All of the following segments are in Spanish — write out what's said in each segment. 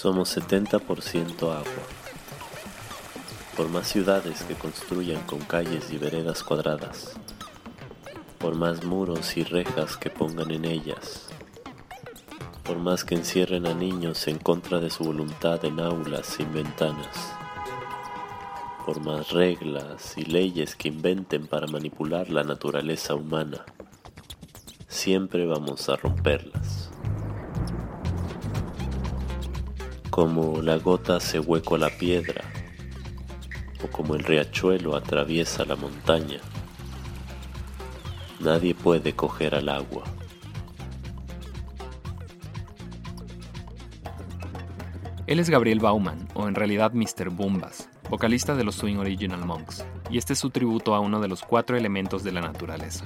Somos 70% agua. Por más ciudades que construyan con calles y veredas cuadradas, por más muros y rejas que pongan en ellas, por más que encierren a niños en contra de su voluntad en aulas sin ventanas, por más reglas y leyes que inventen para manipular la naturaleza humana, siempre vamos a romperlas. Como la gota hace hueco a la piedra, o como el riachuelo atraviesa la montaña, nadie puede coger al agua. Él es Gabriel Bauman, o en realidad Mr. Bumbas, vocalista de los Swing Original Monks, y este es su tributo a uno de los cuatro elementos de la naturaleza.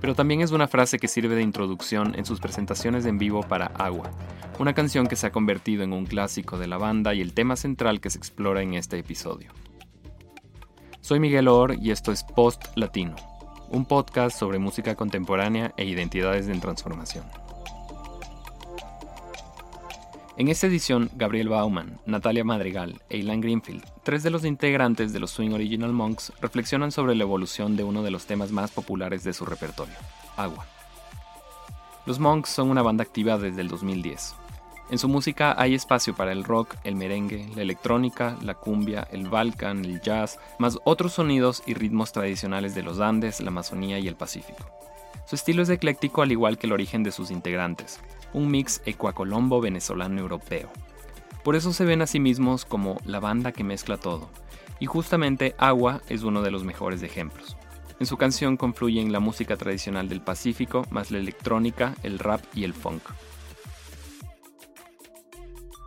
Pero también es una frase que sirve de introducción en sus presentaciones en vivo para Agua, una canción que se ha convertido en un clásico de la banda y el tema central que se explora en este episodio. Soy Miguel Or y esto es Post Latino, un podcast sobre música contemporánea e identidades en transformación. En esta edición, Gabriel Bauman, Natalia Madrigal e Ilan Greenfield, tres de los integrantes de los Swing Original Monks, reflexionan sobre la evolución de uno de los temas más populares de su repertorio, Agua. Los Monks son una banda activa desde el 2010. En su música hay espacio para el rock, el merengue, la electrónica, la cumbia, el balkan, el jazz, más otros sonidos y ritmos tradicionales de los Andes, la Amazonía y el Pacífico. Su estilo es ecléctico al igual que el origen de sus integrantes, un mix ecuacolombo venezolano europeo. Por eso se ven a sí mismos como la banda que mezcla todo, y justamente Agua es uno de los mejores ejemplos. En su canción confluyen la música tradicional del Pacífico más la electrónica, el rap y el funk.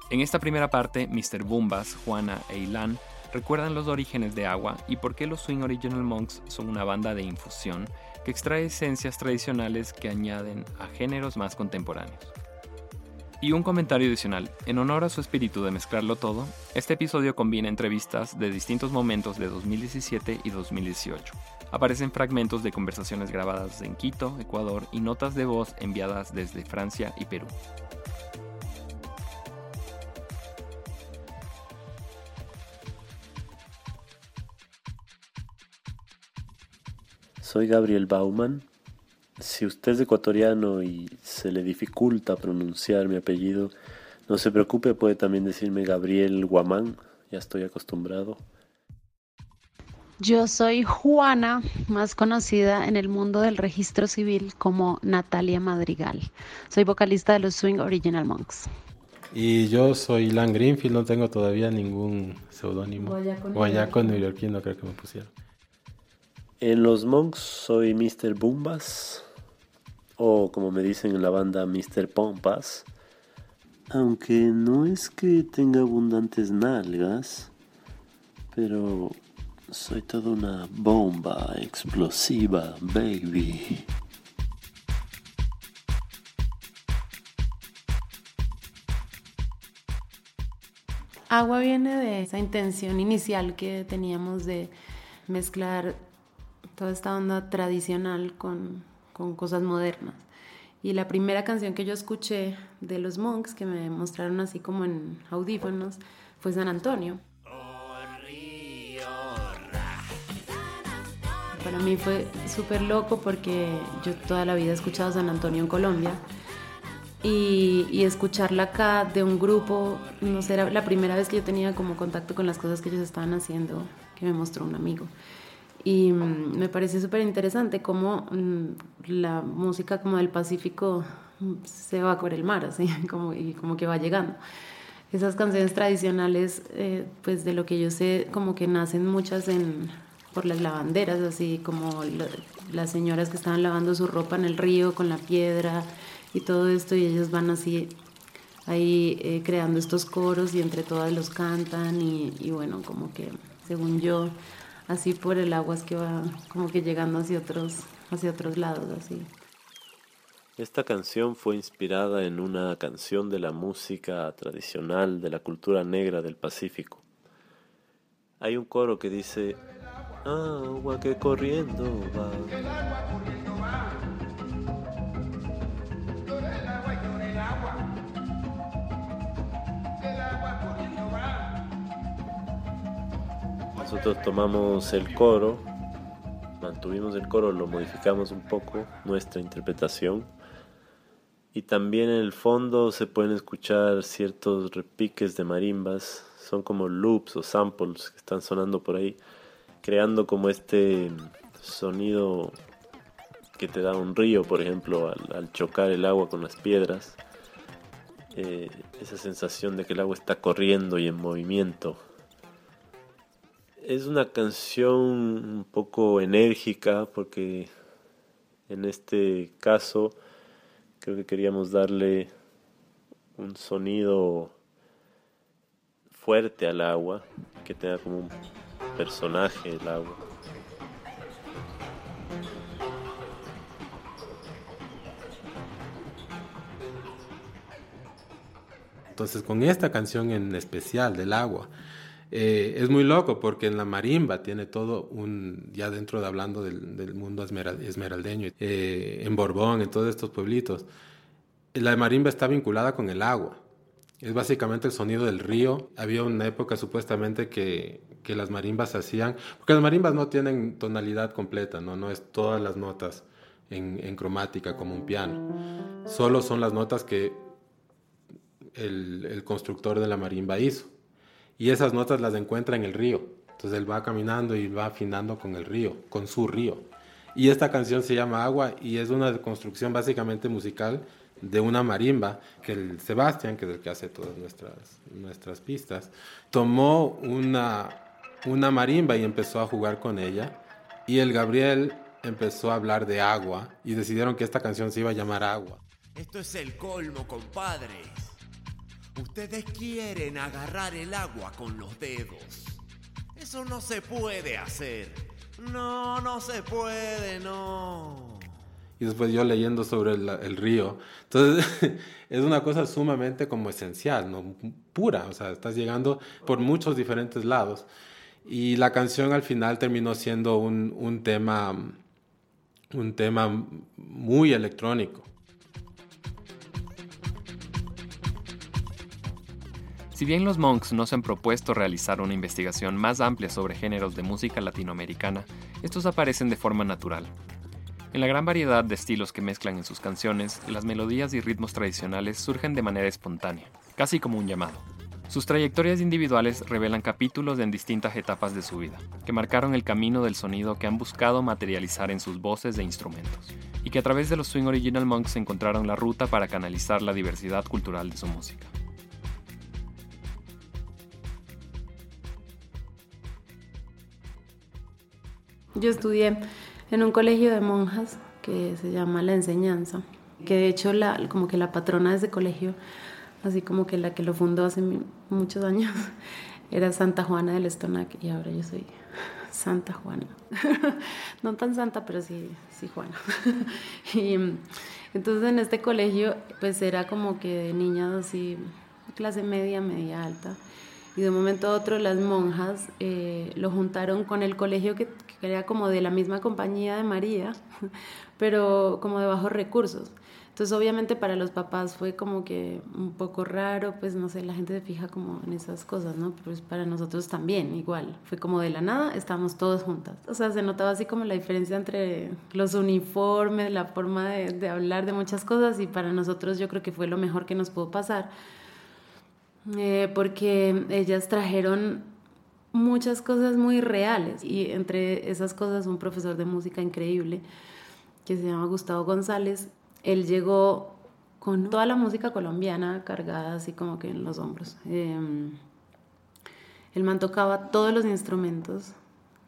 En esta primera parte, Mr. Bumbas, Juana e Ilan recuerdan los orígenes de Agua y por qué los Swing Original Monks son una banda de infusión que extrae esencias tradicionales que añaden a géneros más contemporáneos. Y un comentario adicional, en honor a su espíritu de mezclarlo todo, este episodio combina entrevistas de distintos momentos de 2017 y 2018. Aparecen fragmentos de conversaciones grabadas en Quito, Ecuador y notas de voz enviadas desde Francia y Perú. Soy Gabriel Bauman. Si usted es ecuatoriano y se le dificulta pronunciar mi apellido, no se preocupe, puede también decirme Gabriel Guamán, ya estoy acostumbrado. Yo soy Juana, más conocida en el mundo del registro civil como Natalia Madrigal. Soy vocalista de los Swing Original Monks. Y yo soy Lan Greenfield, no tengo todavía ningún seudónimo. Guayaco neoyorquino creo que me pusieron. En los Monks soy Mr. Bumbas, o como me dicen en la banda, Mr. Pompas. Aunque no es que tenga abundantes nalgas, pero soy toda una bomba explosiva, baby. Agua viene de esa intención inicial que teníamos de mezclar toda esta onda tradicional con, con cosas modernas. Y la primera canción que yo escuché de los Monks, que me mostraron así como en audífonos, fue San Antonio. Para mí fue súper loco porque yo toda la vida he escuchado San Antonio en Colombia y, y, escucharla acá de un grupo, no sé, era la primera vez que yo tenía como contacto con las cosas que ellos estaban haciendo, que me mostró un amigo. Y mm, me parece súper interesante cómo mm, la música como del Pacífico mm, se va por el mar, así, como, y como que va llegando. Esas canciones tradicionales, eh, pues de lo que yo sé, como que nacen muchas en, por las lavanderas, así como las señoras que estaban lavando su ropa en el río con la piedra y todo esto, y ellos van así ahí eh, creando estos coros y entre todas los cantan y, y bueno, como que según yo así por el agua es que va como que llegando hacia otros, hacia otros lados, así. Esta canción fue inspirada en una canción de la música tradicional de la cultura negra del Pacífico. Hay un coro que dice, agua que corriendo va. Nosotros tomamos el coro, mantuvimos el coro, lo modificamos un poco, nuestra interpretación. Y también en el fondo se pueden escuchar ciertos repiques de marimbas, son como loops o samples que están sonando por ahí, creando como este sonido que te da un río, por ejemplo, al, chocar el agua con las piedras. Eh, esa sensación de que el agua está corriendo y en movimiento. Es una canción un poco enérgica porque en este caso creo que queríamos darle un sonido fuerte al agua, que tenga como un personaje el agua. Entonces con esta canción en especial del agua, eh, es muy loco porque en la marimba tiene todo un, ya dentro de hablando del, mundo esmeraldeño, eh, en Borbón, en todos estos pueblitos, la marimba está vinculada con el agua. Es básicamente el sonido del río. Había una época supuestamente que, que las marimbas hacían, porque las marimbas no tienen tonalidad completa, no, no es todas las notas en, cromática como un piano. Solo son las notas que el constructor de la marimba hizo y esas notas las encuentra en el río. Entonces él va caminando y va afinando con el río, con su río. Y esta canción se llama Agua y es una construcción básicamente musical de una marimba que el Sebastián, que es el que hace todas nuestras, nuestras pistas, tomó una, una marimba y empezó a jugar con ella. Y el Gabriel empezó a hablar de agua y decidieron que esta canción se iba a llamar Agua. Esto es el colmo, compadre. Ustedes quieren agarrar el agua con los dedos. Eso no se puede hacer. No, no se puede, no. Y después yo leyendo sobre el, río. Entonces, es una cosa sumamente como esencial, ¿no? Pura. O sea, estás llegando por muchos diferentes lados. Y la canción al final terminó siendo un, un tema, un tema muy electrónico. Si bien los Monks no se han propuesto realizar una investigación más amplia sobre géneros de música latinoamericana, estos aparecen de forma natural. En la gran variedad de estilos que mezclan en sus canciones, las melodías y ritmos tradicionales surgen de manera espontánea, casi como un llamado. Sus trayectorias individuales revelan capítulos en distintas etapas de su vida, que marcaron el camino del sonido que han buscado materializar en sus voces e instrumentos, y que a través de los Swing Original Monks encontraron la ruta para canalizar la diversidad cultural de su música. Yo estudié en un colegio de monjas que se llama La Enseñanza, que de hecho la, como que la patrona de ese colegio, así como que la que lo fundó hace muchos años, era Santa Juana del Estonac y ahora yo soy Santa Juana. no tan santa, pero sí, sí Juana. y entonces en este colegio pues era como que de niñas así, clase media, media alta y de un momento a otro las monjas eh, lo juntaron con el colegio que, que, era como de la misma compañía de María, pero como de bajos recursos. Entonces obviamente para los papás fue como que un poco raro, pues no sé, la gente se fija como en esas cosas, ¿no? Pues para nosotros también, igual, fue como de la nada, estábamos todos juntas. O sea, se notaba así como la diferencia entre los uniformes, la forma de, de hablar de muchas cosas y para nosotros yo creo que fue lo mejor que nos pudo pasar eh, porque ellas trajeron muchas cosas muy reales y entre esas cosas un profesor de música increíble que se llama Gustavo González, él llegó con toda la música colombiana cargada así como que en los hombros. Eh, el man tocaba todos los instrumentos,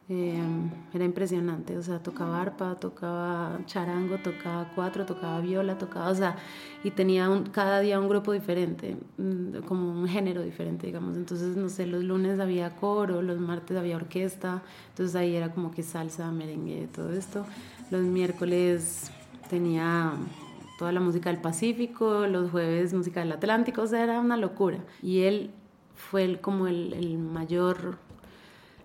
Em, era impresionante, o sea, tocaba arpa, tocaba charango, tocaba cuatro, tocaba viola, tocaba, o sea, y tenía cada día un grupo diferente, mm, como un género diferente, digamos. Entonces, no sé, los lunes había coro, los martes había orquesta, entonces ahí era como que salsa, merengue, todo esto. Los miércoles tenía toda la música del Pacífico, los jueves música del Atlántico, o sea, era una locura. Y él fue el, como el, el mayor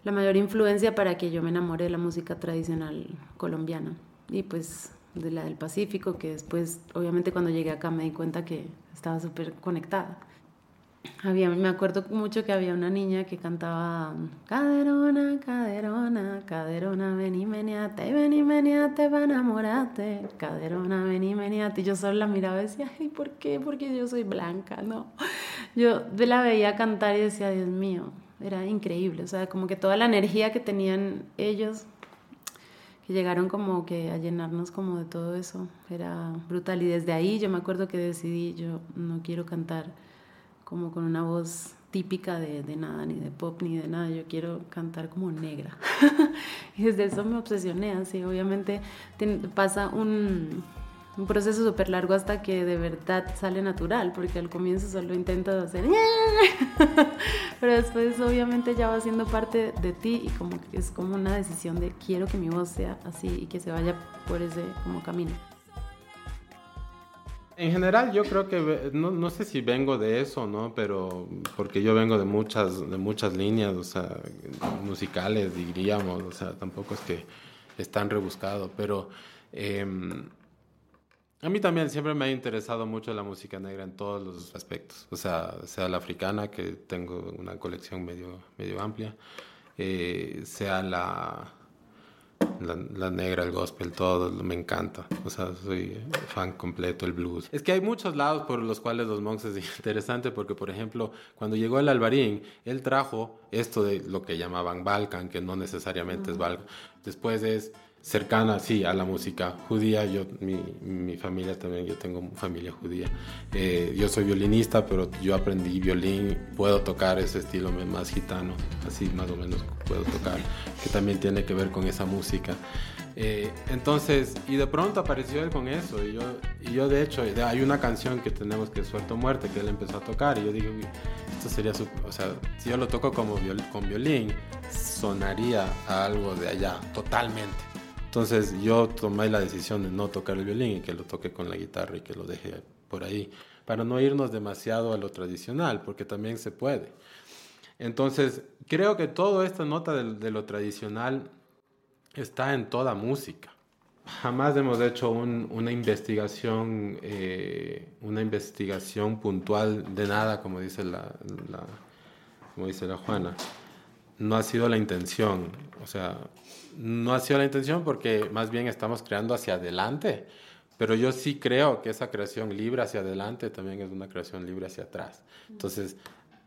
la mayor influencia para que yo me enamore de la música tradicional colombiana y pues de la del Pacífico, que después, obviamente cuando llegué acá me di cuenta que estaba súper conectada. había, me acuerdo mucho que había una niña que cantaba Caderona, caderona, caderona, ven y meniate, ven y meniate para enamorarte, caderona, ven y meniate. Y yo solo la miraba y decía, ay, ¿por qué? Porque yo soy blanca, ¿no? Yo la veía cantar y decía, Dios mío, era increíble, o sea, como que toda la energía que tenían ellos, que llegaron como que a llenarnos como de todo eso, era brutal. Y desde ahí yo me acuerdo que decidí, yo no quiero cantar como con una voz típica de, de, nada, ni de pop, ni de nada. Yo quiero cantar como negra. y desde eso me obsesioné, así. Obviamente pasa un, un proceso súper largo hasta que de verdad sale natural, porque al comienzo solo intentas hacer... Pero después obviamente ya va siendo parte de ti y como que es como una decisión de quiero que mi voz sea así y que se vaya por ese como camino. En general yo creo que, no, no, sé si vengo de eso, ¿no? Pero porque yo vengo de muchas, de muchas líneas, o sea, musicales, diríamos, o sea, tampoco es que es tan rebuscado, pero em, a mí también siempre me ha interesado mucho la música negra en todos los aspectos, o sea, sea la africana, que tengo una colección medio, medio amplia, eh, sea la la, negra, el gospel, todo, me encanta. O sea, soy fan completo, el blues. Es que hay muchos lados por los cuales los monks es interesante, porque, por ejemplo, cuando llegó el albarín, él trajo esto de lo que llamaban Balkan, que no necesariamente es Balkan. Después es cercana, sí, a la música judía. Yo, mi, mi familia también, yo tengo familia judía. Eh, yo soy violinista, pero yo aprendí violín, puedo tocar ese estilo más gitano, así más o menos puedo tocar, que también tiene que ver con esa música. Eh, entonces, y de pronto apareció él con eso, y yo, y yo de hecho, hay una canción que tenemos que es Suelto Muerte, que él empezó a tocar, y yo digo, esto sería, su, o sea, si yo lo toco como con violín, sonaría a algo de allá, totalmente. Entonces yo tomé la decisión de no tocar el violín y que lo toque con la guitarra y que lo deje por ahí, para no irnos demasiado a lo tradicional, porque también se puede. Entonces, creo que toda esta nota de, lo tradicional está en toda música. Jamás hemos hecho una investigación, eh, una investigación puntual de nada, como dice la, como dice la Juana. No ha sido la intención. O sea, no ha sido la intención porque más bien estamos creando hacia adelante. Pero yo sí creo que esa creación libre hacia adelante también es una creación libre hacia atrás. Entonces,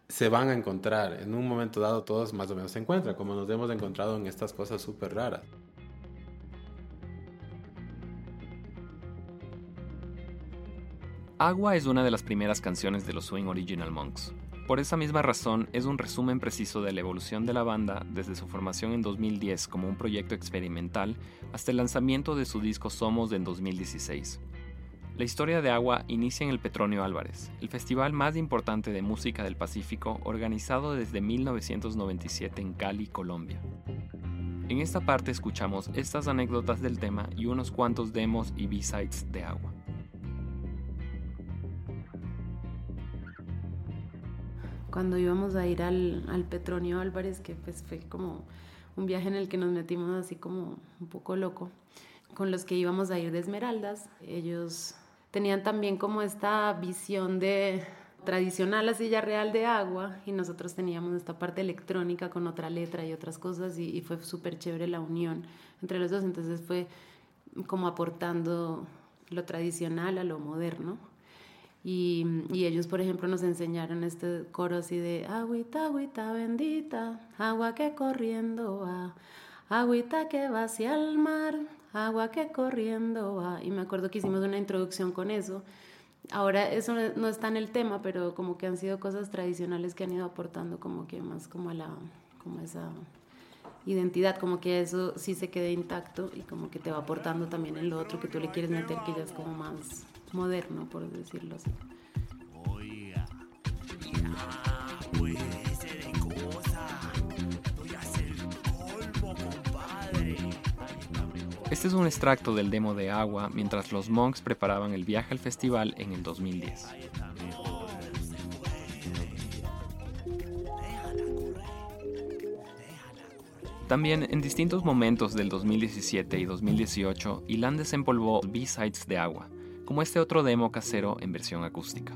se van a encontrar. En un momento dado todos más o menos se encuentran, como nos hemos encontrado en estas cosas súper raras. Agua es una de las primeras canciones de los Swing Original Monks. Por esa misma razón, es un resumen preciso de la evolución de la banda desde su formación en 2010 como un proyecto experimental hasta el lanzamiento de su disco Somos en 2016. La historia de Agua inicia en el Petronio Álvarez, el festival más importante de música del Pacífico organizado desde 1997 en Cali, Colombia. En esta parte escuchamos estas anécdotas del tema y unos cuantos demos y b-sides de Agua. Cuando íbamos a ir al, al Petronio Álvarez, que pues fue como un viaje en el que nos metimos así como un poco loco, con los que íbamos a ir de Esmeraldas. Ellos tenían también como esta visión de tradicional la silla real de agua y nosotros teníamos esta parte electrónica con otra letra y otras cosas y, y fue súper chévere la unión entre los dos, entonces fue como aportando lo tradicional a lo moderno. Y, y, ellos, por ejemplo, nos enseñaron este coro así de agüita, agüita bendita, agua que corriendo va, agüita que va hacia el mar, agua que corriendo va. Y me acuerdo que hicimos una introducción con eso. Ahora eso no está en el tema, pero como que han sido cosas tradicionales que han ido aportando como que más como a la, como esa identidad, como que eso sí se quede intacto y como que te va aportando también en lo otro que tú le quieres meter, que ya es como más moderno, por decirlo así. Este es un extracto del demo de Agua mientras los monks preparaban el viaje al festival en el 2010. También en distintos momentos del 2017 y 2018, Ilan desempolvó B-Sides de Agua, como este otro demo casero en versión acústica.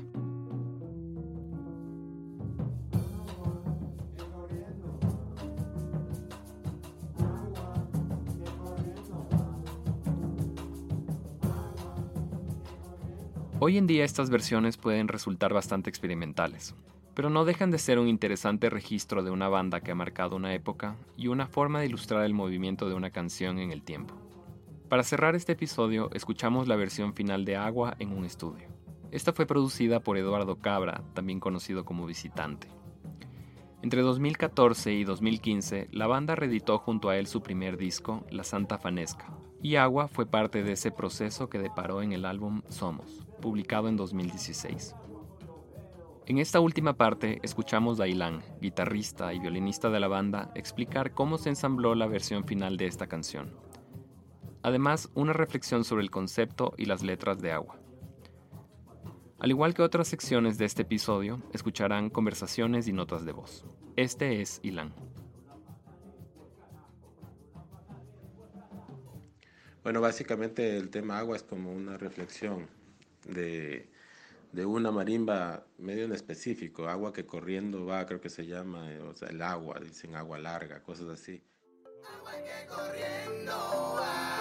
Hoy en día estas versiones pueden resultar bastante experimentales, pero no dejan de ser un interesante registro de una banda que ha marcado una época y una forma de ilustrar el movimiento de una canción en el tiempo. Para cerrar este episodio, escuchamos la versión final de Agua en un estudio. Esta fue producida por Eduardo Cabra, también conocido como Visitante. Entre 2014 y 2015, la banda reeditó junto a él su primer disco, La Santa Fanesca, y Agua fue parte de ese proceso que deparó en el álbum Somos, publicado en 2016. En esta última parte escuchamos a Ilan, guitarrista y violinista de la banda, explicar cómo se ensambló la versión final de esta canción. Además, una reflexión sobre el concepto y las letras de agua. Al igual que otras secciones de este episodio, escucharán conversaciones y notas de voz. Este es Ilan. Bueno, básicamente el tema agua es como una reflexión de de una marimba medio en específico, agua que corriendo va, creo que se llama, eh, o sea, el agua, dicen agua larga, cosas así. Agua que corriendo va.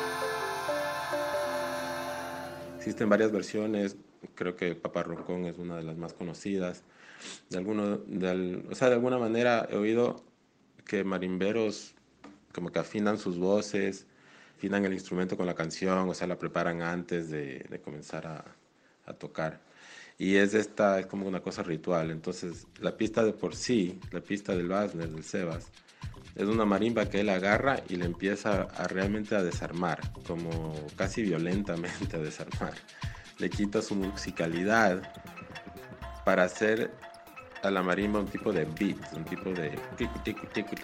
Existen varias versiones, creo que Papá Roncón es una de las más conocidas. De, alguno, de, o sea, de alguna manera he oído que marimberos como que afinan sus voces, afinan el instrumento con la canción, o sea, la preparan antes de, de comenzar a, a tocar y es esta, es como una cosa ritual. Entonces, la pista de por sí, la pista del Basner, del Sebas, es una marimba que él agarra y le empieza a realmente a desarmar, como casi violentamente a desarmar. Le quita su musicalidad para hacer a la marimba un tipo de beat, un tipo de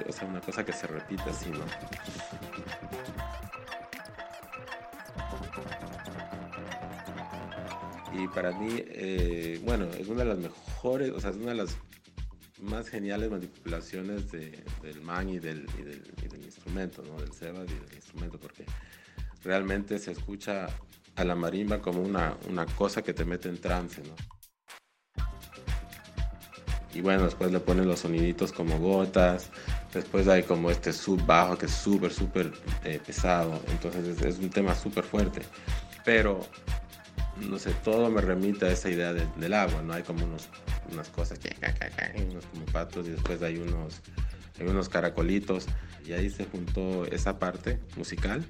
o sea, una cosa que se repite así, ¿no? Y para mí, eh, bueno, es una de las mejores, o sea, es una de las más geniales manipulaciones de, del man y del, y del, instrumento, ¿no? Del Seba y del instrumento, porque realmente se escucha a la marimba como una, una cosa que te mete en trance, ¿no? Y bueno, después le ponen los soniditos como gotas, después hay como este sub bajo que es súper, súper eh, pesado, entonces es, es un tema súper fuerte, pero no sé, todo me remite a esa idea del agua, ¿no? Hay como unos, unas cosas que, unos como patos y después hay unos, hay unos caracolitos y ahí se juntó esa parte musical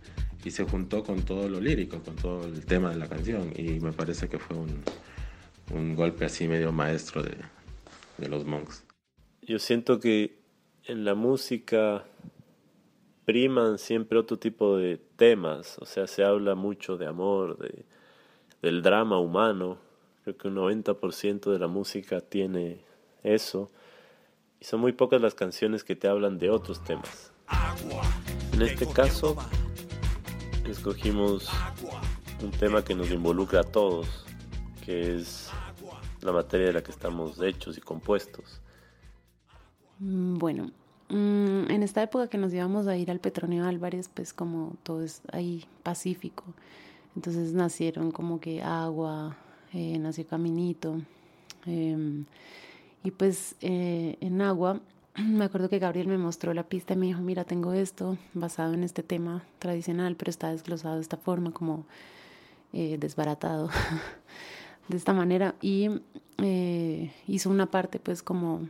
y se juntó con todo lo lírico, con todo el tema de la canción y me parece que fue un, un golpe así medio maestro de, de los monks. Yo siento que en la música priman siempre otro tipo de temas, o sea, se habla mucho de amor, de del drama humano. Creo que un 90% de la música tiene eso. Y son muy pocas las canciones que te hablan de otros temas. En este caso, escogimos un tema que nos involucra a todos, que es la materia de la que estamos hechos y compuestos. Mm, bueno, mm, en esta época que nos íbamos a ir al Petronio Álvarez, pues como todo es ahí pacífico, entonces nacieron como que agua, eh, nació caminito. Em, y pues eh, en agua, me acuerdo que Gabriel me mostró la pista y me dijo, mira, tengo esto basado en este tema tradicional, pero está desglosado de esta forma, como eh, desbaratado, de esta manera. Y hizo una parte pues como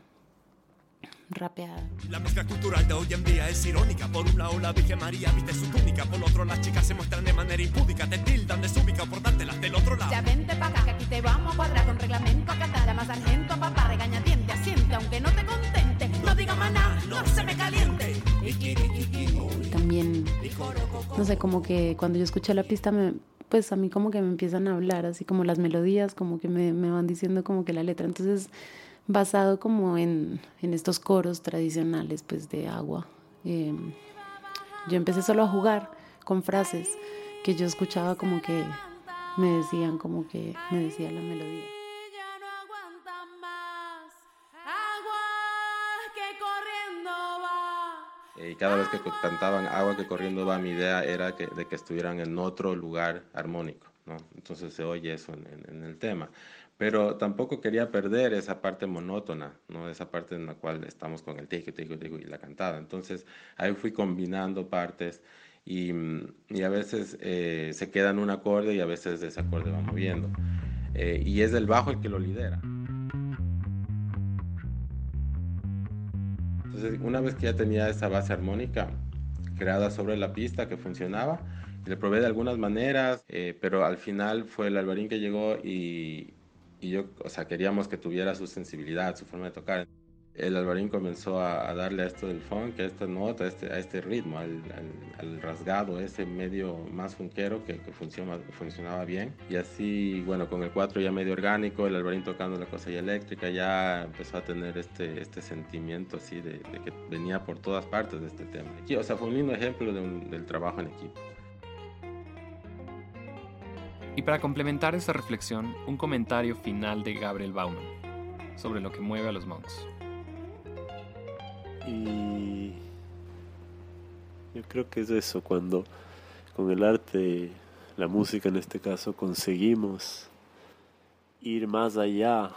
rapeada. La mezcla cultural de hoy en día es irónica. Por un lado la Virgen María viste su túnica, por otro las chicas se muestran de manera impúdica, te tildan de súbica por darte las del otro lado. Ya vente pa' acá que aquí te vamos a cuadrar con reglamento, acá llama sargento, papá, regañadiente, asiente, aunque no te contente, no diga maná, no se me caliente. También, no sé, como que cuando yo escuché la pista me, pues a mí como que me empiezan a hablar, así como las melodías, como que me, me van diciendo como que la letra. Entonces basado como en, en estos coros tradicionales pues de agua. Em, yo empecé solo a jugar con frases que yo escuchaba como que me decían, como que me decía la melodía. Y cada vez que cantaban Agua que corriendo va, mi idea era que, de que estuvieran en otro lugar armónico, ¿no? Entonces se oye eso en, en el tema pero tampoco quería perder esa parte monótona, ¿no? esa parte en la cual estamos con el tico, tico, tico y la cantada. Entonces ahí fui combinando partes y, y a veces eh, se queda en un acorde y a veces ese acorde va moviendo. eh, y es el bajo el que lo lidera. Entonces, una vez que ya tenía esa base armónica creada sobre la pista que funcionaba, le probé de algunas maneras, eh, pero al final fue el Alvarín que llegó y, y yo, o sea, queríamos que tuviera su sensibilidad, su forma de tocar el Alvarín comenzó a, darle a esto del funk, a esta nota, a este, a este ritmo, al, rasgado, ese medio más funkero que, que funcionaba bien. Y así, bueno, con el 4 ya medio orgánico, el Alvarín tocando la cosa ya eléctrica, ya empezó a tener este, este sentimiento así de, que venía por todas partes de este tema. o sea, fue un lindo ejemplo del trabajo en equipo. Y para complementar esta reflexión, un comentario final de Gabriel Bauman sobre lo que mueve a los monks. Y yo creo que es eso, cuando con el arte, la música en este caso, conseguimos ir más allá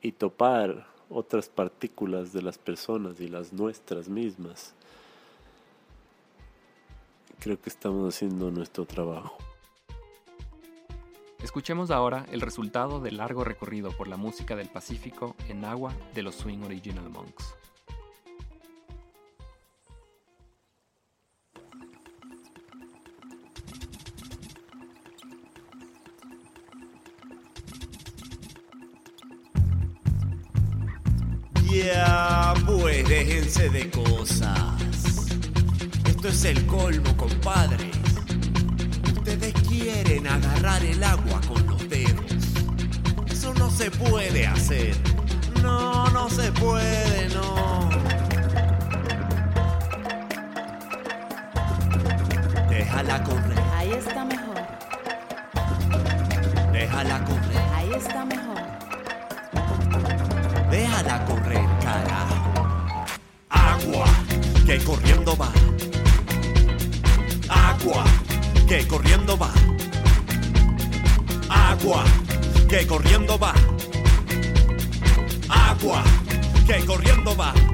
y topar otras partículas de las personas y las nuestras mismas. Creo que estamos haciendo nuestro trabajo. Escuchemos ahora el resultado del largo recorrido por la música del Pacífico en agua de los Swing Original Monks. Ya, pues déjense de cosas. Esto es el colmo, compadre. Ustedes quieren agarrar el agua con los dedos. Eso no se puede hacer. No, no se puede, no. Déjala correr. Ahí está mejor. Déjala correr. Ahí está mejor. Déjala correr, carajo. Agua, que corriendo va. Que corriendo va. Agua, que corriendo va. Agua, que corriendo va.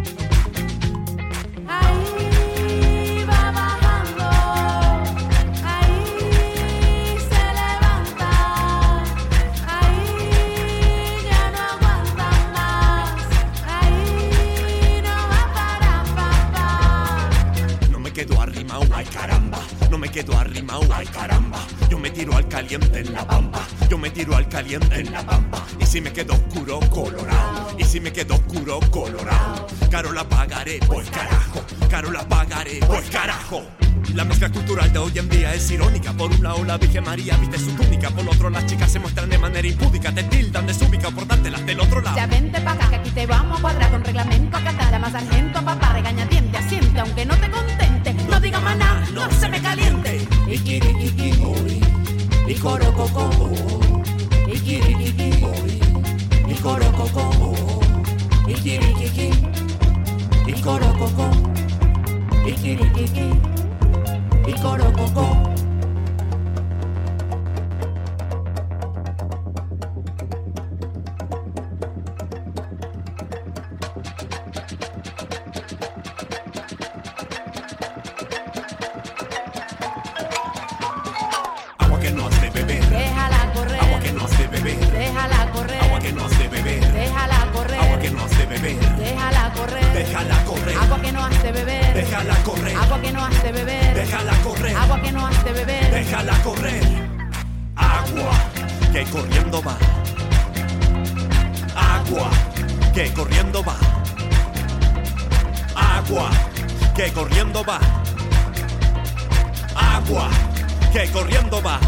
Quedo arrimado, ay caramba. Yo me tiro al caliente en la bamba. Yo me tiro al caliente en la bamba. Y si me quedo oscuro, colorado. Y si me quedo oscuro, colorado. Caro la pagaré, pues carajo. Caro la pagaré, pues carajo. La mezcla cultural de hoy en día es irónica. Por un lado, la Virgen María viste su túnica. Por otro, las chicas se muestran de manera impúdica. Te tildan de súbica por dártelas del otro lado. Ya vente pa' acá que aquí te vamos a cuadrar con reglamento a catar. Llama sargento a papá, regaña diente, asiente, aunque no te contente. No diga maná, no se me caliente. Ikirikiki, boy. Y coro coco, Ikirikiki, boy. Y coro coco, Ikirikiki y corococo. Has de beber, Déjala correr. agua que no has de beber, Déjala correr. agua que no has de beber, Déjala correr. Agua que corriendo va. Agua que corriendo va. Agua que corriendo va. Agua que corriendo va.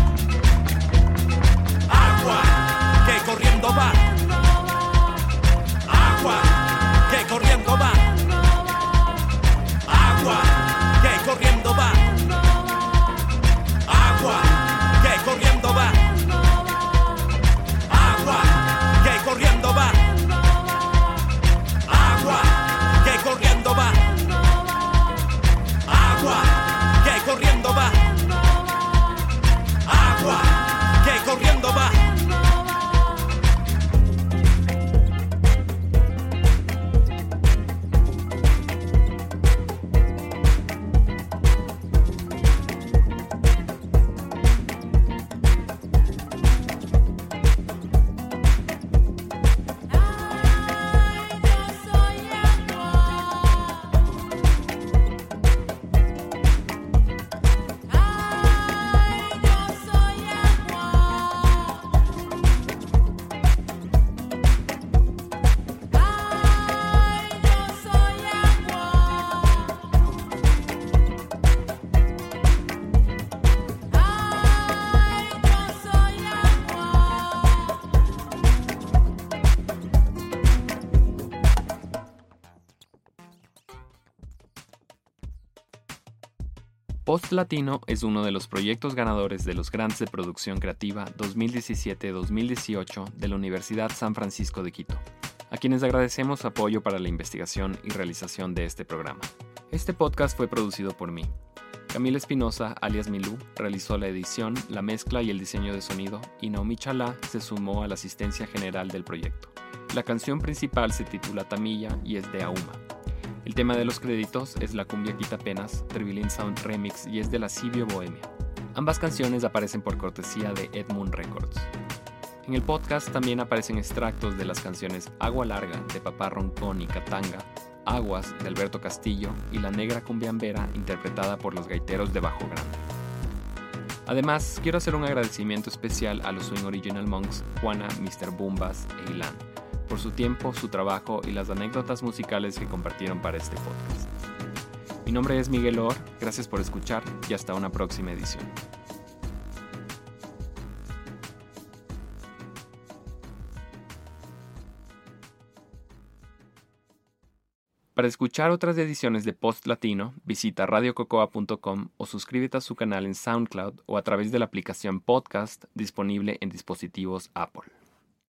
Latino es uno de los proyectos ganadores de los Grants de Producción Creativa 2017-2018 de la Universidad San Francisco de Quito, a quienes agradecemos apoyo para la investigación y realización de este programa. Este podcast fue producido por mí. Camila Espinosa, alias Milú, realizó la edición, la mezcla y el diseño de sonido, y Naomi Chalá se sumó a la asistencia general del proyecto. La canción principal se titula Tamilla y es de Auma. El tema de los créditos es la cumbia Quita Penas, Trevilin Sound Remix y es de la Sibio Bohemia. Ambas canciones aparecen por cortesía de Edmund Records. En el podcast también aparecen extractos de las canciones Agua Larga de Papá Roncón y Catanga, Aguas de Alberto Castillo y La Negra Cumbiambera interpretada por los gaiteros de Bajo Grande. Además, quiero hacer un agradecimiento especial a los Swing Original Monks, Juana, Mr. Bumbas e Ilan, por su tiempo, su trabajo y las anécdotas musicales que compartieron para este podcast. Mi nombre es Miguel Or, gracias por escuchar y hasta una próxima edición. Para escuchar otras ediciones de Post Latino, visita radiococoa.com o suscríbete a su canal en SoundCloud o a través de la aplicación Podcast disponible en dispositivos Apple.